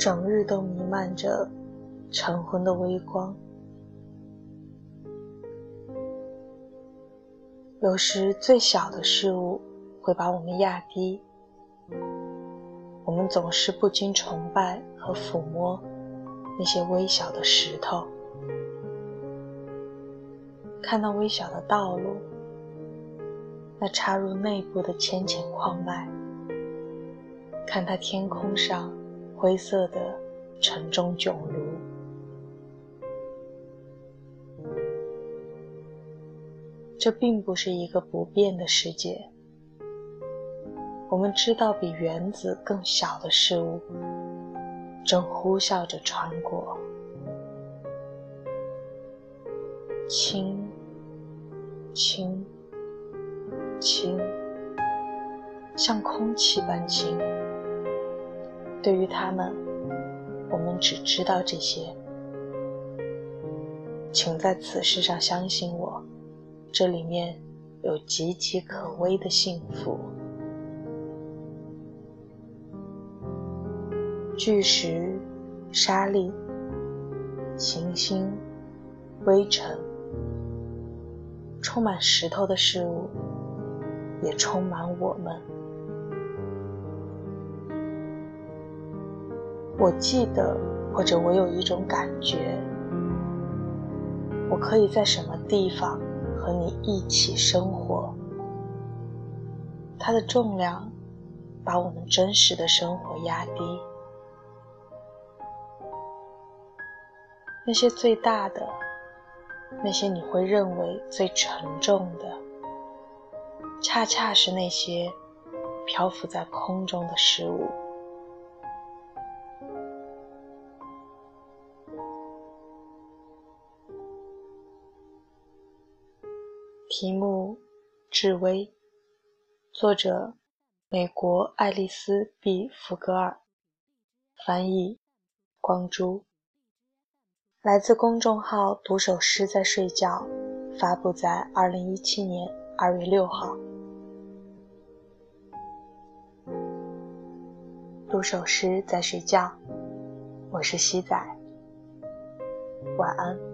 整日都弥漫着晨昏的微光。有时，最小的事物会把我们压低，我们总是不禁崇拜和抚摸那些微小的石头，看到微小的道路，那插入内部的浅浅矿脉。看它天空上灰色的城中囧炉，这并不是一个不变的世界。我们知道，比原子更小的事物正呼啸着穿过，轻，轻，轻，像空气般轻。对于他们，我们只知道这些。请在此事上相信我，这里面有岌岌可危的幸福。巨石、沙粒、行星、微尘，充满石头的事物，也充满我们。我记得，或者我有一种感觉，我可以在什么地方和你一起生活。它的重量把我们真实的生活压低。那些最大的，那些你会认为最沉重的，恰恰是那些漂浮在空中的事物。题目：至微，作者：美国爱丽丝·毕·福格尔，翻译：光洙，来自公众号“读首诗在睡觉”，发布在二零一七年二月六号。读首诗在睡觉，我是西仔，晚安。